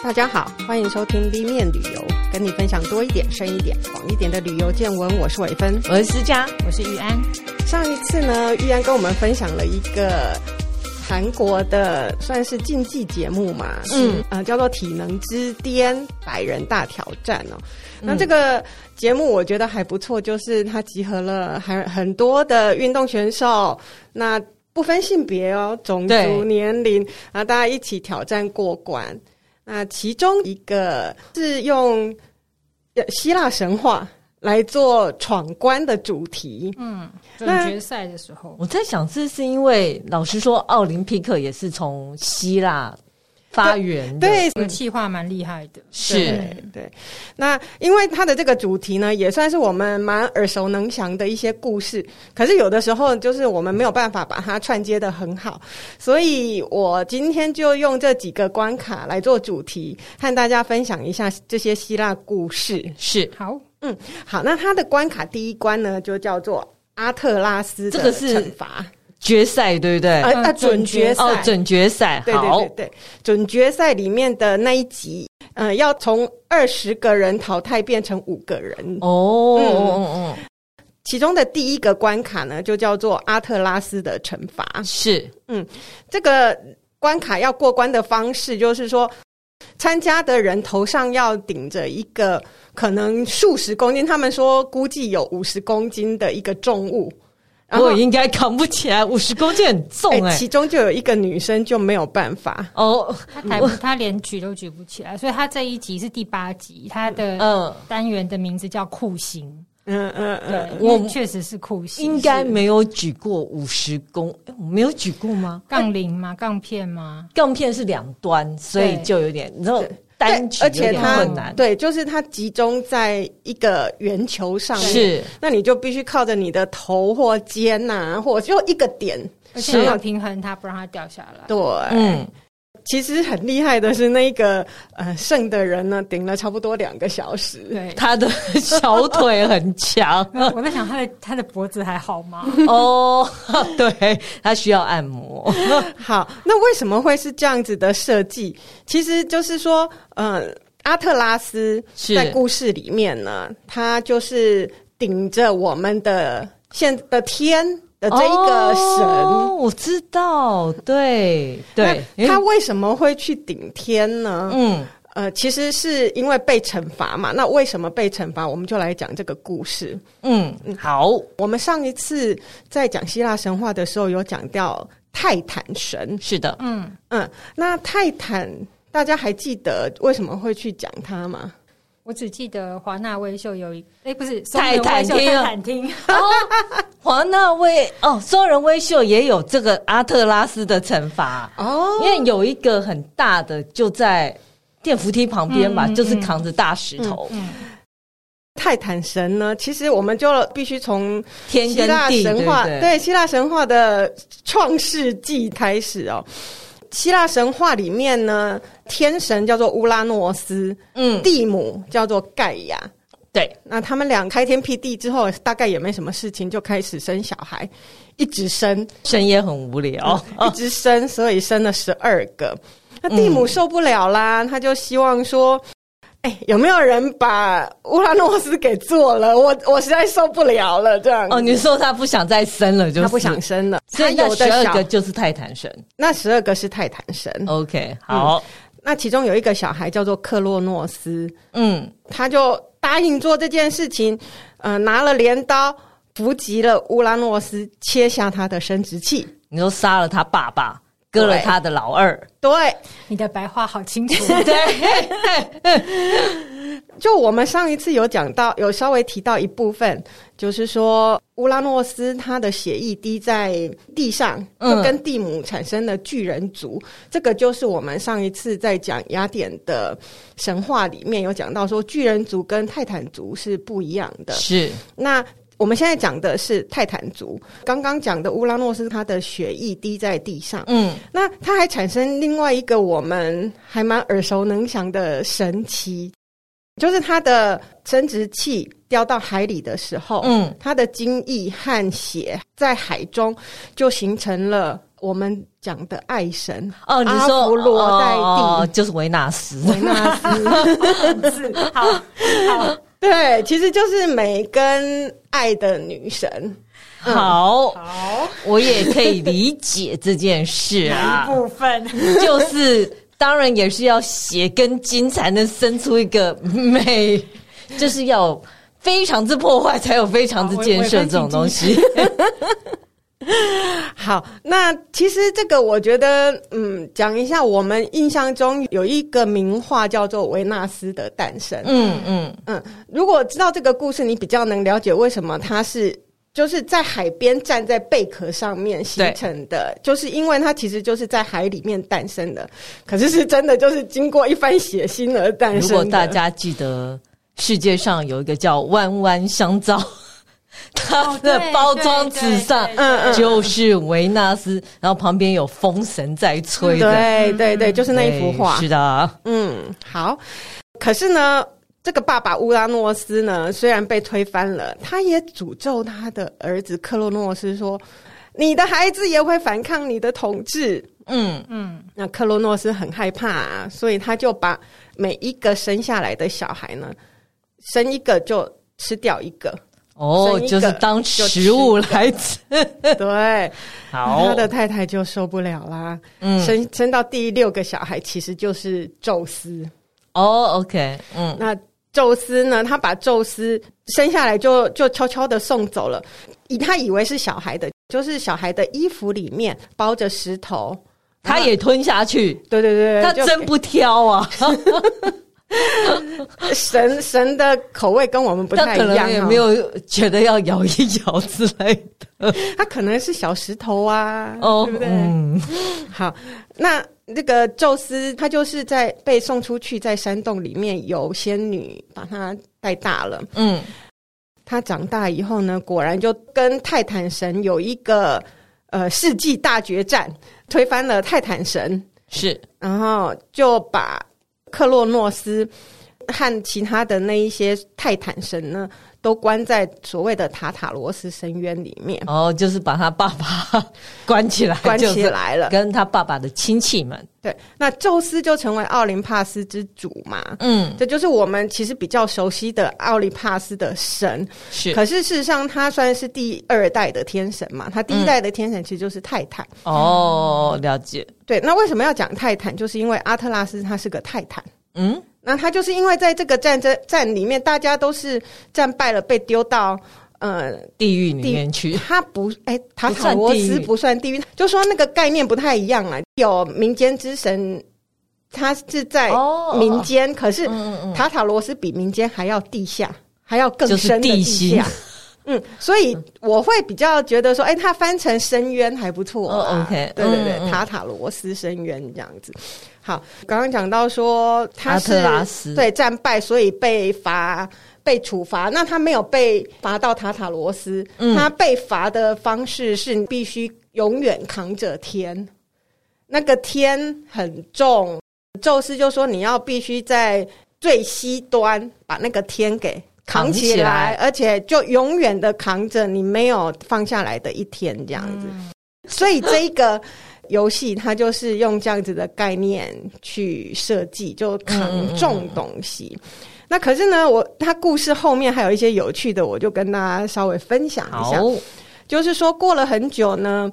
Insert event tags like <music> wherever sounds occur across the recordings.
大家好，欢迎收听 B 面旅游，跟你分享多一点、深一点、广一点的旅游见闻。我是伟芬，我是思佳，我是玉安。上一次呢，玉安跟我们分享了一个韩国的算是竞技节目嘛，嗯，呃，叫做《体能之巅百人大挑战》哦。那这个节目我觉得还不错，就是它集合了还很多的运动选手，那不分性别哦，种族、年龄，然后大家一起挑战过关。那其中一个是用希腊神话来做闯关的主题，嗯，总决赛的时候，我在想，这是因为老师说，奥林匹克也是从希腊。发源对，这个企划蛮厉害的，是对，对。那因为它的这个主题呢，也算是我们蛮耳熟能详的一些故事。可是有的时候，就是我们没有办法把它串接的很好，所以我今天就用这几个关卡来做主题，和大家分享一下这些希腊故事。是，好，嗯，好。那它的关卡第一关呢，就叫做阿特拉斯的惩罚。决赛对不对？啊啊，准决赛。哦，准决赛，对对对对，准决赛里面的那一集，呃，要从二十个人淘汰变成五个人。哦，嗯。嗯嗯，其中的第一个关卡呢，就叫做阿特拉斯的惩罚，是，嗯，这个关卡要过关的方式，就是说，参加的人头上要顶着一个可能数十公斤，他们说估计有五十公斤的一个重物。我应该扛不起来，五十公斤很重哎、欸。其中就有一个女生就没有办法哦，她抬不，她连举都举不起来，所以她这一集是第八集，她的单元的名字叫酷刑。嗯嗯嗯，我确实是酷刑，应该没有举过五十公，我没有举过吗？杠铃吗？杠片吗？杠片是两端，所以就有点，你知道。单举有点困难，对，就是它集中在一个圆球上面，是，那你就必须靠着你的头或肩呐、啊，或就一个点，而且要平衡它，不让它掉下来。对，嗯。其实很厉害的是那个呃胜的人呢，顶了差不多两个小时。对，他的 <laughs> 小腿很强。我在想他的他的脖子还好吗？哦，对，他需要按摩。<laughs> 好，那为什么会是这样子的设计？其实就是说，呃，阿特拉斯在故事里面呢，他就是顶着我们的现的天。的这一个神，哦，我知道，对对，他为什么会去顶天呢？嗯，呃，其实是因为被惩罚嘛。那为什么被惩罚？我们就来讲这个故事。嗯，好，我们上一次在讲希腊神话的时候，有讲到泰坦神。是的，嗯嗯，那泰坦大家还记得为什么会去讲他吗？我只记得华纳威秀有一，哎，不是泰坦厅，泰坦厅哦，华纳威哦，松仁威秀也有这个阿特拉斯的惩罚哦，因为有一个很大的就在电扶梯旁边嘛，嗯、就是扛着大石头。嗯嗯、泰坦神呢，其实我们就必须从希腊神话，对，对，对希腊神话的创世纪开始哦。希腊神话里面呢，天神叫做乌拉诺斯，嗯，地母叫做盖亚，对，那他们俩开天辟地之后，大概也没什么事情，就开始生小孩，一直生，生也很无聊，嗯、一直生，所以生了十二个。那地母受不了啦，嗯、他就希望说。哎，有没有人把乌拉诺斯给做了？我我实在受不了了，这样。哦，你说他不想再生了，就是，他不想生了。所以那十二个就是泰坦神，那十二个是泰坦神。OK，好，嗯。那其中有一个小孩叫做克洛诺斯，嗯，他就答应做这件事情，呃，拿了镰刀伏击了乌拉诺斯，切下他的生殖器。你说杀了他爸爸。割了他的老二，对，你的白话好清楚。对，<laughs> 就我们上一次有讲到，有稍微提到一部分，就是说乌拉诺斯他的血液滴在地上，就跟地母产生了巨人族。嗯、这个就是我们上一次在讲雅典的神话里面有讲到，说巨人族跟泰坦族是不一样的。是那。我们现在讲的是泰坦族，刚刚讲的乌拉诺斯，他的血液滴在地上，嗯，那他还产生另外一个我们还蛮耳熟能详的神奇，就是他的生殖器掉到海里的时候，嗯，他的精液和血在海中就形成了我们讲的爱神哦，你说阿芙罗黛蒂、哦、就是维纳斯，维纳斯 <laughs> 是。好好 <laughs> 对，其实就是美跟爱的女神。嗯、好，好，我也可以理解这件事啊，<laughs> 一部分？<laughs> 就是当然也是要血跟筋才能生出一个美，就是要非常之破坏才有非常之建设这种东西。<laughs> 好，那其实这个我觉得，嗯，讲一下，我们印象中有一个名画叫做《维纳斯的诞生》。嗯嗯嗯，如果知道这个故事，你比较能了解为什么它是就是在海边站在贝壳上面形成的，就是因为它其实就是在海里面诞生的，可是是真的就是经过一番血腥而诞生的。如果大家记得，世界上有一个叫弯弯香皂。<laughs> 它的包装纸上，嗯嗯，就是维纳斯，然后旁边有风神在吹的，对对对，就是那一幅画，是的，嗯，好。可是呢，这个爸爸乌拉诺斯呢，虽然被推翻了，他也诅咒他的儿子克洛诺斯说：“你的孩子也会反抗你的统治。”嗯嗯，那克洛诺斯很害怕啊，所以他就把每一个生下来的小孩呢，生一个就吃掉一个。哦，就是当食物来吃，<laughs> 对。好，他的太太就受不了啦。嗯，生生到第六个小孩其实就是宙斯。哦，OK，嗯，那宙斯呢？他把宙斯生下来就就悄悄的送走了，以他以为是小孩的，就是小孩的衣服里面包着石头，他也吞下去。对对对，他真不挑啊。<laughs> <laughs> 神神的口味跟我们不太一样，哦也没有觉得要咬一咬之类的。他可能是小石头啊，哦，对不对？嗯、好，那这个宙斯他就是在被送出去，在山洞里面有仙女把他带大了。嗯，他长大以后呢，果然就跟泰坦神有一个呃世纪大决战，推翻了泰坦神，是，然后就把。克洛诺斯和其他的那一些泰坦神呢，都关在所谓的塔塔罗斯深渊里面。哦，就是把他爸爸关起来，<laughs> 关起来了，跟他爸爸的亲戚们。对，那宙斯就成为奥林帕斯之主嘛。嗯，这就是我们其实比较熟悉的奥林帕斯的神。是，可是事实上他算是第二代的天神嘛。他第一代的天神其实就是泰坦。嗯、哦，了解。对，那为什么要讲泰坦？就是因为阿特拉斯他是个泰坦。嗯，那他就是因为在这个战争战里面，大家都是战败了，被丢到呃地狱里面去。他不，哎、欸，<laughs> 塔塔罗斯不算地狱，就说那个概念不太一样啊。有民间之神，他是在民间，哦、可是塔塔罗斯比民间还要地下，还要更深的地下。嗯，所以我会比较觉得说，哎、欸，他翻成深渊还不错。哦，OK，对对对，嗯、塔塔罗斯深渊这样子。好，刚刚讲到说他是对战败，所以被罚被处罚。那他没有被罚到塔塔罗斯，嗯、他被罚的方式是你必须永远扛着天，那个天很重。宙斯就说你要必须在最西端把那个天给扛起来，而且就永远的扛着，你没有放下来的一天这样子。嗯、所以这一个。游戏它就是用这样子的概念去设计，就扛重东西。嗯嗯嗯，那可是呢，我它故事后面还有一些有趣的，我就跟大家稍微分享一下。就是说过了很久呢，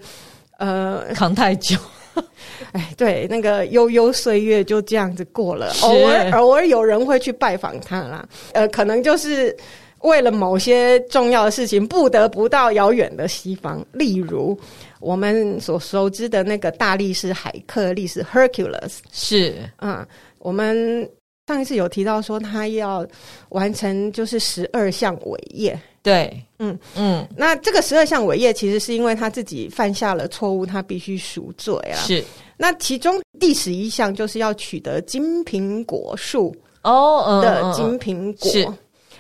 呃，<laughs> 扛太久，<laughs> 哎，对，那个悠悠岁月就这样子过了。偶尔偶尔有人会去拜访他啦，呃，可能就是为了某些重要的事情，不得不到遥远的西方，例如。我们所熟知的那个大力士海克力士 Hercules 是，嗯，我们上一次有提到说他要完成就是十二项伟业，对，嗯。嗯，嗯那这个十二项伟业其实是因为他自己犯下了错误，他必须赎罪啊。是，那其中第十一项就是要取得金苹果树哦的金苹果，是，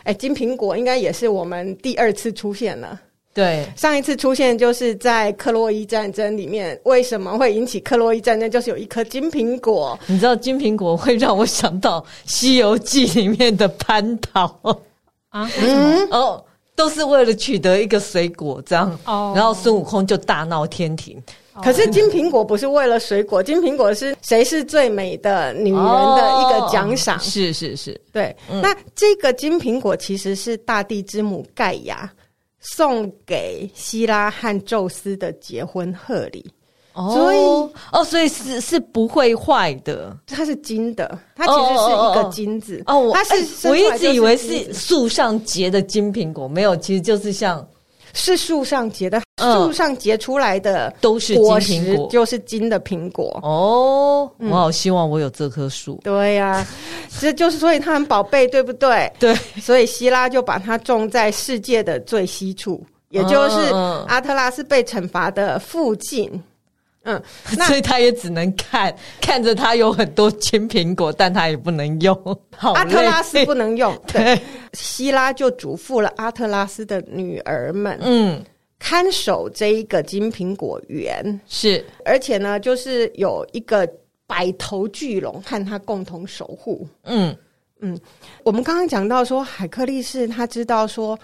哎，金苹果应该也是我们第二次出现了。对，上一次出现就是在克洛伊战争里面，为什么会引起克洛伊战争？就是有一颗金苹果。你知道金苹果会让我想到《西游记》里面的蟠桃啊？嗯，哦，都是为了取得一个水果，这样，哦，然后孙悟空就大闹天庭。可是金苹果不是为了水果，金苹果是谁是最美的女人的一个奖赏。是是是，对。那这个金苹果其实是大地之母盖亚送给希拉和宙斯的结婚贺礼。哦，所以哦，所以是是不会坏的，它是金的，它其实是一个金子哦。它是我一直以为是树上结的金苹果，没有，其实就是像是树上结的，树上结出来的都是金苹果，就是金的苹果。哦，我好希望我有这棵树。对呀，<laughs> 这就是所以它很宝贝，对不对？对，所以希拉就把它种在世界的最西处，也就是阿特拉斯被惩罚的附近。嗯，<laughs> 所以他也只能看看着他有很多金苹果，但他也不能用。<laughs> 阿特拉斯不能用，对，希拉就嘱咐了阿特拉斯的女儿们，嗯，看守这一个金苹果园，是，而且呢，就是有一个百头巨龙和他共同守护。嗯嗯，我们刚刚讲到说，海克力士他知道说。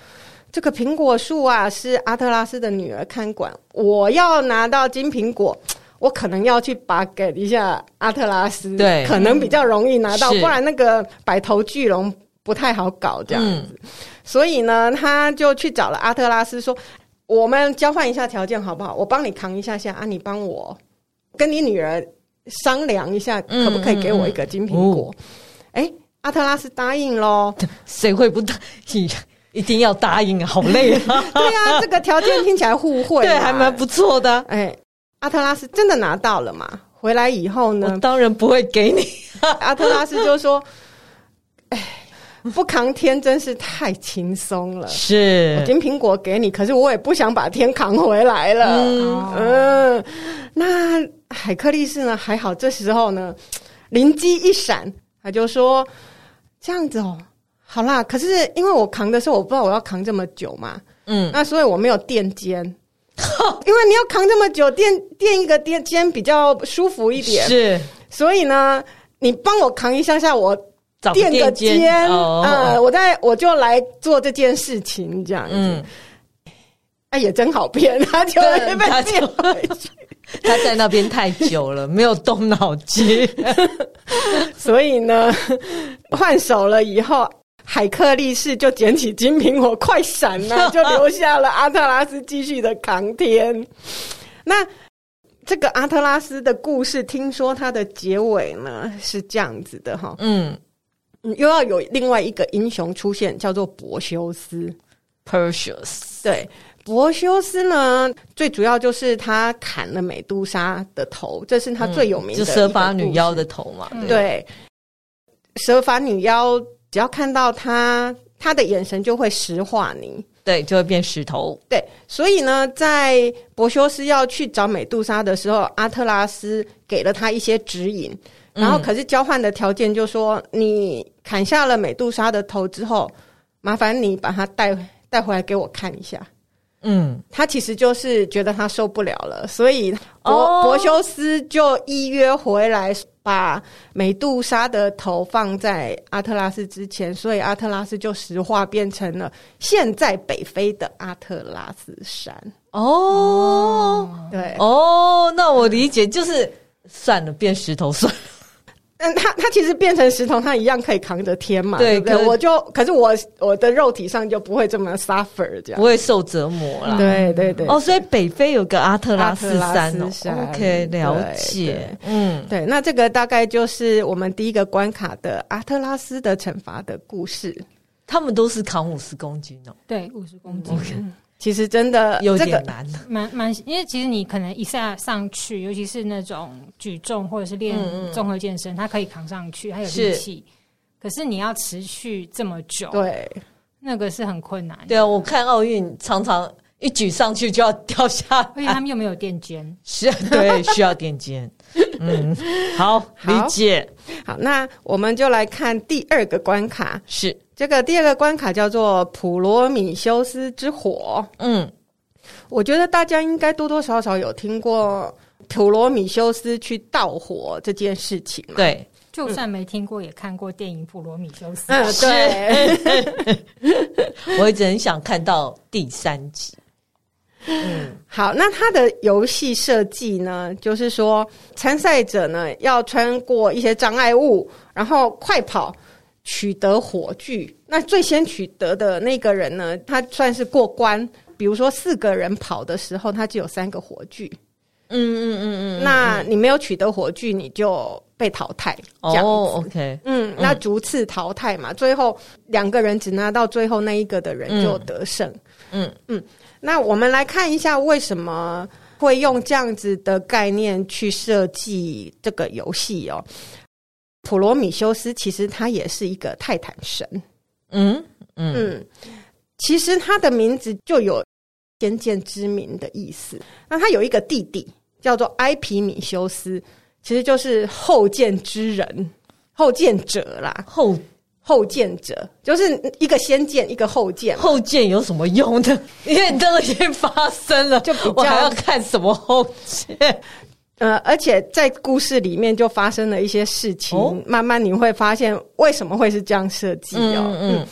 这个苹果树啊，是阿特拉斯的女儿看管。我要拿到金苹果，我可能要去把给一下阿特拉斯，对，可能比较容易拿到，不然那个百头巨龙不太好搞这样子。嗯、所以呢，他就去找了阿特拉斯，说：“我们交换一下条件好不好？我帮你扛一下下啊，你帮我跟你女儿商量一下，可不可以给我一个金苹果？”哎、嗯嗯嗯，阿特拉斯答应喽，谁会不答应？一定要答应啊，好累啊！<laughs> 对啊，这个条件听起来互惠，对，还蛮不错的。哎，阿特拉斯真的拿到了嘛？回来以后呢？我当然不会给你。<laughs> 阿特拉斯就说：“哎，<laughs> 不扛天真是太轻松了。是，我金苹果给你，可是我也不想把天扛回来了。嗯，嗯，那海克力士呢？还好，这时候呢，灵机一闪，他就说：这样子哦。”好啦，可是因为我扛的时候，我不知道我要扛这么久嘛，嗯，那所以我没有垫肩，<laughs> 因为你要扛这么久，垫垫一个垫肩比较舒服一点，是，所以呢，你帮我扛一下下，我垫个肩，呃，我在我就来做这件事情，这样子，嗯，哎，也真好骗，他就被骗回去，<laughs> 他在那边太久了，没有动脑筋，<laughs> 所以呢，换手了以后。海克力士就捡起金苹果，快闪了，就 <laughs> 留下了阿特拉斯继续的扛天。那这个阿特拉斯的故事，听说它的结尾呢是这样子的哈，嗯，又要有另外一个英雄出现，叫做柏修斯 （Perseus）。对，柏修斯呢，最主要就是他砍了美杜莎的头，这是他最有名的，就蛇发女妖的头嘛。对，对蛇发女妖。只要看到他，他的眼神就会石化你，对，就会变石头。对，所以呢，在柏修斯要去找美杜莎的时候，阿特拉斯给了他一些指引，然后可是交换的条件就说，嗯、你砍下了美杜莎的头之后，麻烦你把它带带回来给我看一下。嗯，他其实就是觉得他受不了了，所以柏柏修斯就依约回来，把美杜莎的头放在阿特拉斯之前，所以阿特拉斯就石化变成了现在北非的阿特拉斯山。哦，对，哦，那我理解就是算了，变石头算了。嗯，他他其实变成石头，它一样可以扛着天嘛，对，对不对？我就可是我我的肉体上就不会这么 suffer，这样不会受折磨了。对对对。哦，所以北非有个阿特拉斯山哦。OK，了解。嗯，对，那这个大概就是我们第一个关卡的阿特拉斯的惩罚的故事。他们都是扛五十公斤哦。对，五十公斤。Okay 其实真的有点难，蛮蛮，因为其实你可能一下上去，尤其是那种举重或者是练综合健身，嗯嗯，它可以扛上去，还有力气。可是你要持续这么久，对，那个是很困难。对啊，我看奥运常常一举上去就要掉下来，而且他们又没有垫肩，是，对，需要垫肩。<laughs> 嗯，好，好理解。好，那我们就来看第二个关卡，是。这个第二个关卡叫做普罗米修斯之火。嗯，我觉得大家应该多多少少有听过普罗米修斯去盗火这件事情。对，就算没听过，也看过电影《普罗米修斯》。嗯，对。<laughs> 我一直很想看到第三集。嗯，好，那它的游戏设计呢，就是说参赛者呢要穿过一些障碍物，然后快跑，取得火炬。那最先取得的那个人呢，他算是过关。比如说四个人跑的时候，他就有三个火炬。嗯嗯嗯嗯，那你没有取得火炬，你就被淘汰。这样子。哦，OK，嗯，那逐次淘汰嘛，最后两个人只拿到最后那一个的人就得胜。嗯嗯。那我们来看一下，为什么会用这样子的概念去设计这个游戏哦？普罗米修斯其实他也是一个泰坦神，嗯嗯，嗯，其实他的名字就有先见之明的意思。那他有一个弟弟叫做埃皮米修斯，其实就是后见之人、后见者啦，后。后见者就是一个先见，一个后见。后见有什么用呢？<laughs> 因为都已经发生了，就比较我还要看什么后见？呃，而且在故事里面就发生了一些事情，哦、慢慢你会发现为什么会是这样设计哦。嗯，嗯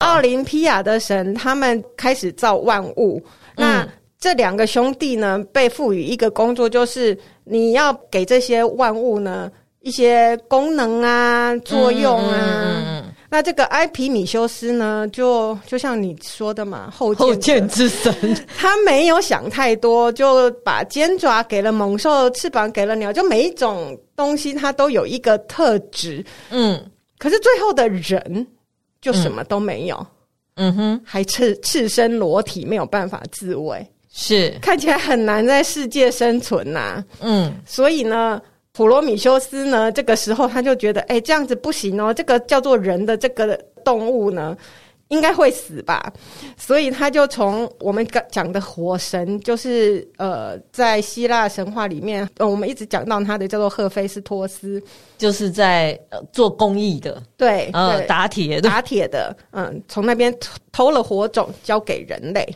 奥林匹亚的神他们开始造万物，嗯、那这两个兄弟呢被赋予一个工作，就是你要给这些万物呢一些功能啊、作用啊。那这个埃皮米修斯呢，就就像你说的嘛，后见，后见之神，<laughs> 他没有想太多，就把尖爪给了猛兽，翅膀给了鸟，就每一种东西它都有一个特质。嗯，可是最后的人就什么都没有。嗯，嗯哼，还赤赤身裸体，没有办法自卫，是看起来很难在世界生存呐、啊。嗯，所以呢。普罗米修斯呢，这个时候他就觉得，哎、欸，这样子不行哦，这个叫做人的这个动物呢，应该会死吧？所以他就从我们刚讲的火神，就是呃，在希腊神话里面，呃，我们一直讲到他的叫做赫菲斯托斯，就是在呃做工艺的，对，呃，对打铁打铁的，嗯，从那边偷了火种交给人类，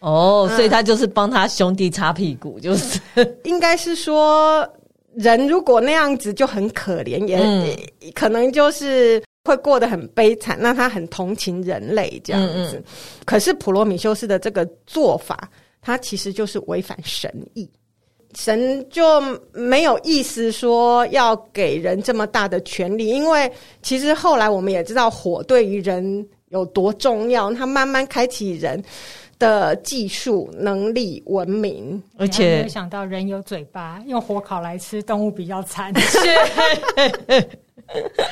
哦，所以他就是帮他兄弟擦屁股，就是应该是说。人如果那样子就很可怜，也、嗯、可能就是会过得很悲惨。那他很同情人类这样子，嗯嗯，可是普罗米修斯的这个做法，他其实就是违反神意。神就没有意思说要给人这么大的权利，因为其实后来我们也知道火对于人有多重要，他慢慢开启人。的技术能力、文明，而且没有想到人有嘴巴，用火烤来吃动物比较惨，<laughs>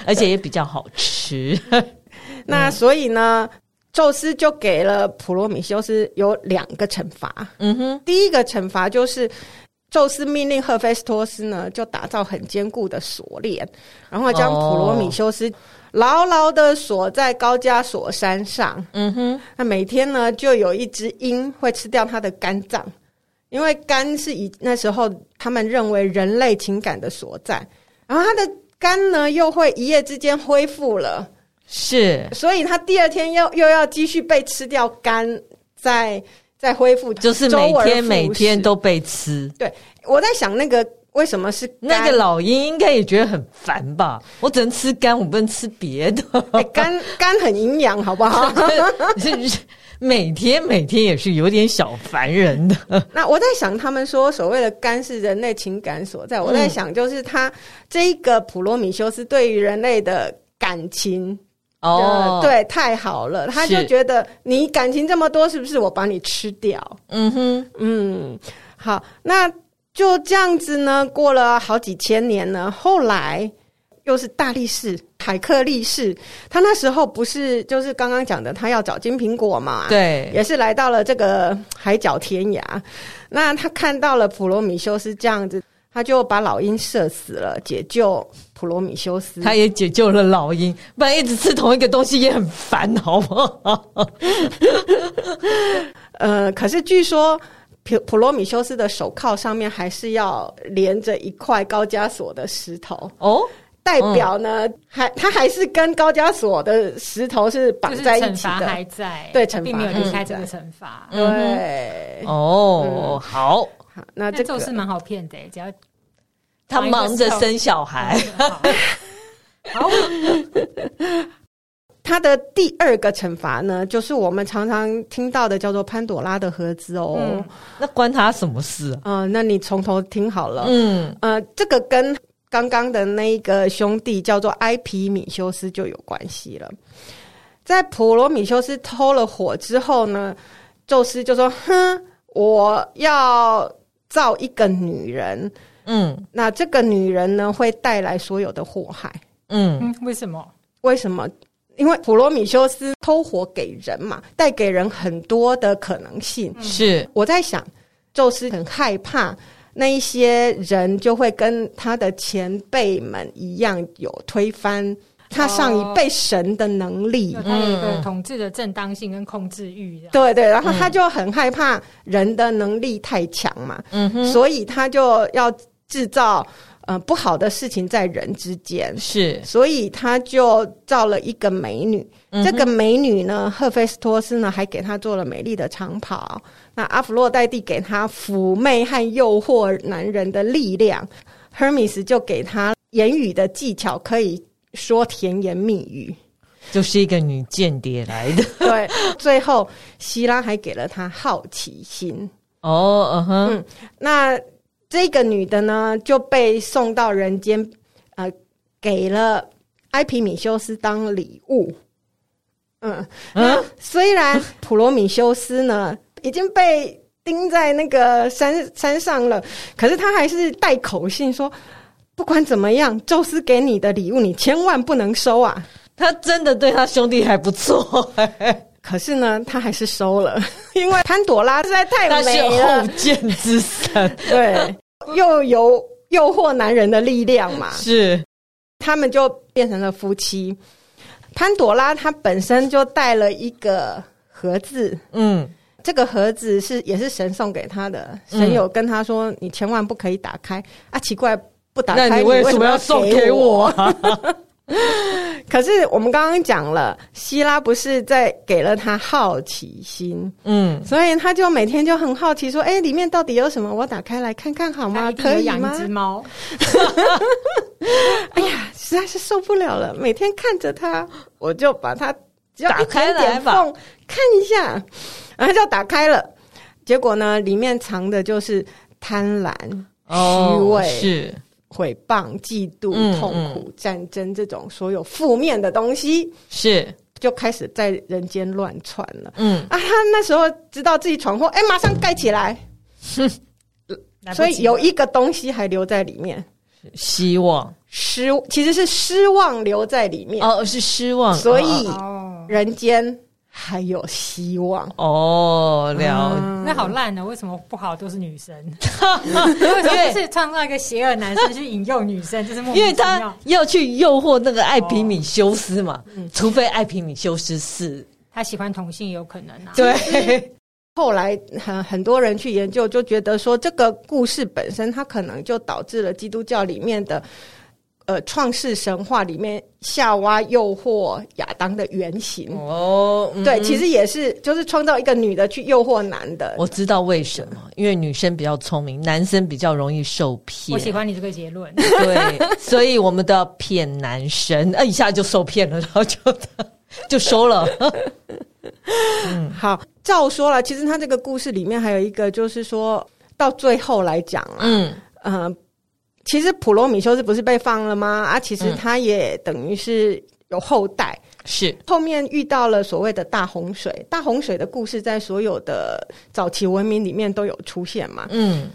而且也比较好吃。<laughs> 那所以呢，宙斯就给了普罗米修斯有两个惩罚。嗯哼，第一个惩罚就是宙斯命令赫菲斯托斯呢，就打造很坚固的锁链，然后将普罗米修斯。牢牢的锁在高加索山上。嗯哼，那每天呢，就有一只鹰会吃掉他的肝脏，因为肝是以那时候他们认为人类情感的所在。然后他的肝呢，又会一夜之间恢复了，是，所以他第二天又又要继续被吃掉肝，再再恢复，就是每天每天都被吃。对，我在想那个。为什么是那个老鹰？应该也觉得很烦吧？我只能吃肝，我不能吃别的。欸、肝肝很营养，好不好？<laughs> 每天每天也是有点小烦人的。<laughs> 那我在想，他们说所谓的肝是人类情感所在。我在想，就是他这一个普罗米修斯对于人类的感情哦，对，太好了，他就觉得你感情这么多，是不是我把你吃掉？嗯哼，嗯，好，那。就这样子呢，过了好几千年呢。后来又是大力士海克力士，他那时候不是就是刚刚讲的，他要找金苹果嘛？对，也是来到了这个海角天涯。那他看到了普罗米修斯这样子，他就把老鹰射死了，解救普罗米修斯。他也解救了老鹰，不然一直吃同一个东西也很烦，好不好？<laughs> 呃，可是据说。普普罗米修斯的手铐上面还是要连着一块高加索的石头。哦，代表呢，嗯、还他还是跟高加索的石头是绑在一起的，还在对，惩罚并没有离开这个惩罚，嗯、对哦，嗯、好。好，那这个。是蛮好骗的，只要他忙着生小孩。<laughs> 好。他的第二个惩罚呢，就是我们常常听到的，叫做潘朵拉的盒子哦。嗯、那关他什么事啊？嗯、呃，那你从头听好了。嗯，呃，这个跟刚刚的那一个兄弟叫做埃皮米修斯就有关系了。在普罗米修斯偷了火之后呢，宙斯就说：“哼，我要造一个女人。嗯，那这个女人呢，会带来所有的祸害。嗯，嗯，为什么？为什么？”因为普罗米修斯偷火给人嘛，带给人很多的可能性。是我在想，宙斯很害怕那一些人就会跟他的前辈们一样，有推翻他上一辈神的能力。他有一个统治的正当性跟控制欲。对对，然后他就很害怕人的能力太强嘛，嗯哼，所以他就要制造。呃，不好的事情在人之间是，所以他就造了一个美女。嗯、这个美女呢，赫菲斯托斯呢，还给她做了美丽的长袍。那阿弗洛代蒂给她妩媚和诱惑男人的力量，Hermes 就给她言语的技巧，可以说甜言蜜语，就是一个女间谍来的。<laughs> 对，最后希拉还给了她好奇心。哦，嗯哼，嗯，那。这个女的呢，就被送到人间，呃，给了埃皮米修斯当礼物。嗯嗯，虽然普罗米修斯呢已经被钉在那个山山上了，可是他还是带口信说，不管怎么样，宙斯给你的礼物，你千万不能收啊！他真的对他兄弟还不错。可是呢，他还是收了，<laughs> 因为潘朵拉实在太美了，他是后见之神，对，又有诱惑男人的力量嘛，是，他们就变成了夫妻。潘朵拉她本身就带了一个盒子，嗯，这个盒子是也是神送给他的，神有跟他说，你千万不可以打开。啊！奇怪，不打开，你为什么要送给我？<laughs> <laughs> <laughs> 可是我们刚刚讲了，希拉不是在给了他好奇心，嗯，所以他就每天就很好奇，说：“哎、欸，里面到底有什么？我打开来看看好吗？可以吗？”养只猫，<laughs> 哎呀，实在是受不了了，每天看着它，我就把它只要一点点缝看一下，然后就打开了。结果呢，里面藏的就是贪婪、虚伪、哦、是。毁谤、嫉妒、痛苦、战争这种所有负面的东西，是。就开始在人间乱窜了。嗯。啊，他那时候知道自己闯祸，哎、欸，马上盖起来。哼，所以有一个东西还留在里面，希望。失其实是失望留在里面。哦，是失望，所以人间。还有希望哦，了、嗯，那好烂呢？为什么不好都是女生？<laughs> 为什么是创造一个邪恶男生去引诱女生？就是因为他要去诱惑那个艾皮米修斯嘛，哦、除非艾皮米修斯是他喜欢同性，有可能啊。对，<laughs> 后来很很多人去研究，就觉得说这个故事本身，它可能就导致了基督教里面的。呃，创世神话里面夏娃诱惑亚当的原型哦，嗯、对，其实也是就是创造一个女的去诱惑男的。我知道为什么，因为女生比较聪明，男生比较容易受骗。我喜欢你这个结论。对，所以我们都要骗男生，呃，一下就受骗了，然后就就收了。<laughs> 嗯，好，照说了，其实他这个故事里面还有一个，就是说到最后来讲啊，嗯嗯。呃其实普罗米修斯不是被放了吗？啊，其实他也等于是有后代，是、嗯、后面遇到了所谓的大洪水。大洪水的故事在所有的早期文明里面都有出现嘛。嗯，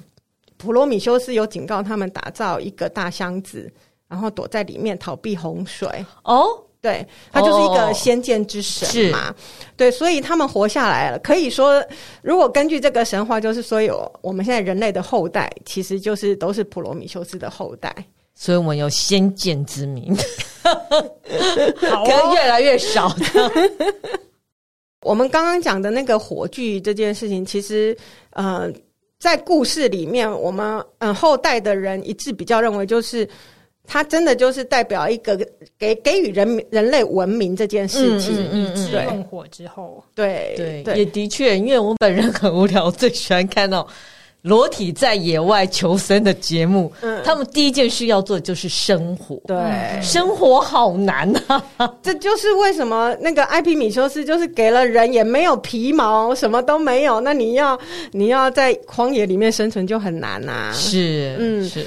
普罗米修斯有警告他们打造一个大箱子，然后躲在里面逃避洪水。哦。对，他就是一个先见之神嘛，哦、对，所以他们活下来了。可以说，如果根据这个神话，就是说有我们现在人类的后代，其实就是都是普罗米修斯的后代，所以我们有先见之明，<laughs> 好、哦，跟越来越少的。<laughs> 我们刚刚讲的那个火炬这件事情，其实呃，在故事里面，我们嗯、呃、后代的人一致比较认为就是。它真的就是代表一个给给予人民人类文明这件事情，嗯嗯嗯，对，用火之后，对对，也的确，因为我本人很无聊，最喜欢看到裸体在野外求生的节目，嗯，他们第一件事要做的就是生活。对，生活好难啊！<laughs> 这就是为什么那个艾皮米修斯就是给了人也没有皮毛，什么都没有，那你要你要在荒野里面生存就很难啊。是，嗯，是。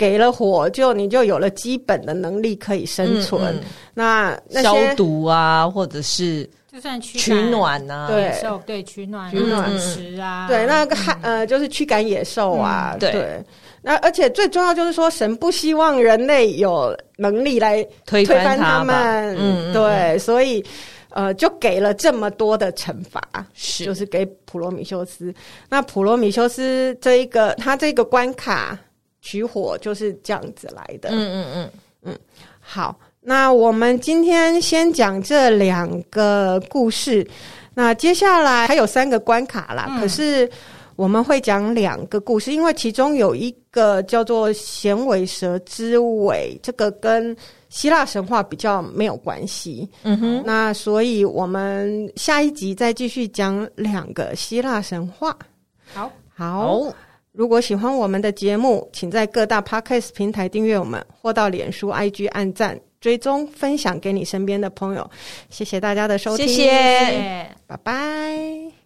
给了火，就你就有了基本的能力可以生存。嗯嗯、那，那消毒啊，或者是。就算取暖呐，对，对，取暖、取暖。食啊，对，那个害呃，就是驱赶野兽啊，对。那而且最重要就是说，神不希望人类有能力来推翻他们，嗯，对，所以呃，就给了这么多的惩罚，是，就是给普罗米修斯。那普罗米修斯这一个他这个关卡取火就是这样子来的，嗯嗯嗯嗯，好。那我们今天先讲这两个故事，那接下来还有三个关卡啦。嗯、可是我们会讲两个故事，因为其中有一个叫做衔尾蛇之尾，这个跟希腊神话比较没有关系。嗯哼，那所以我们下一集再继续讲两个希腊神话。好，好。如果喜欢我们的节目，请在各大 Podcast 平台订阅我们，或到脸书、IG 按赞。追踪分享给你身边的朋友，谢谢大家的收听，谢谢，拜拜。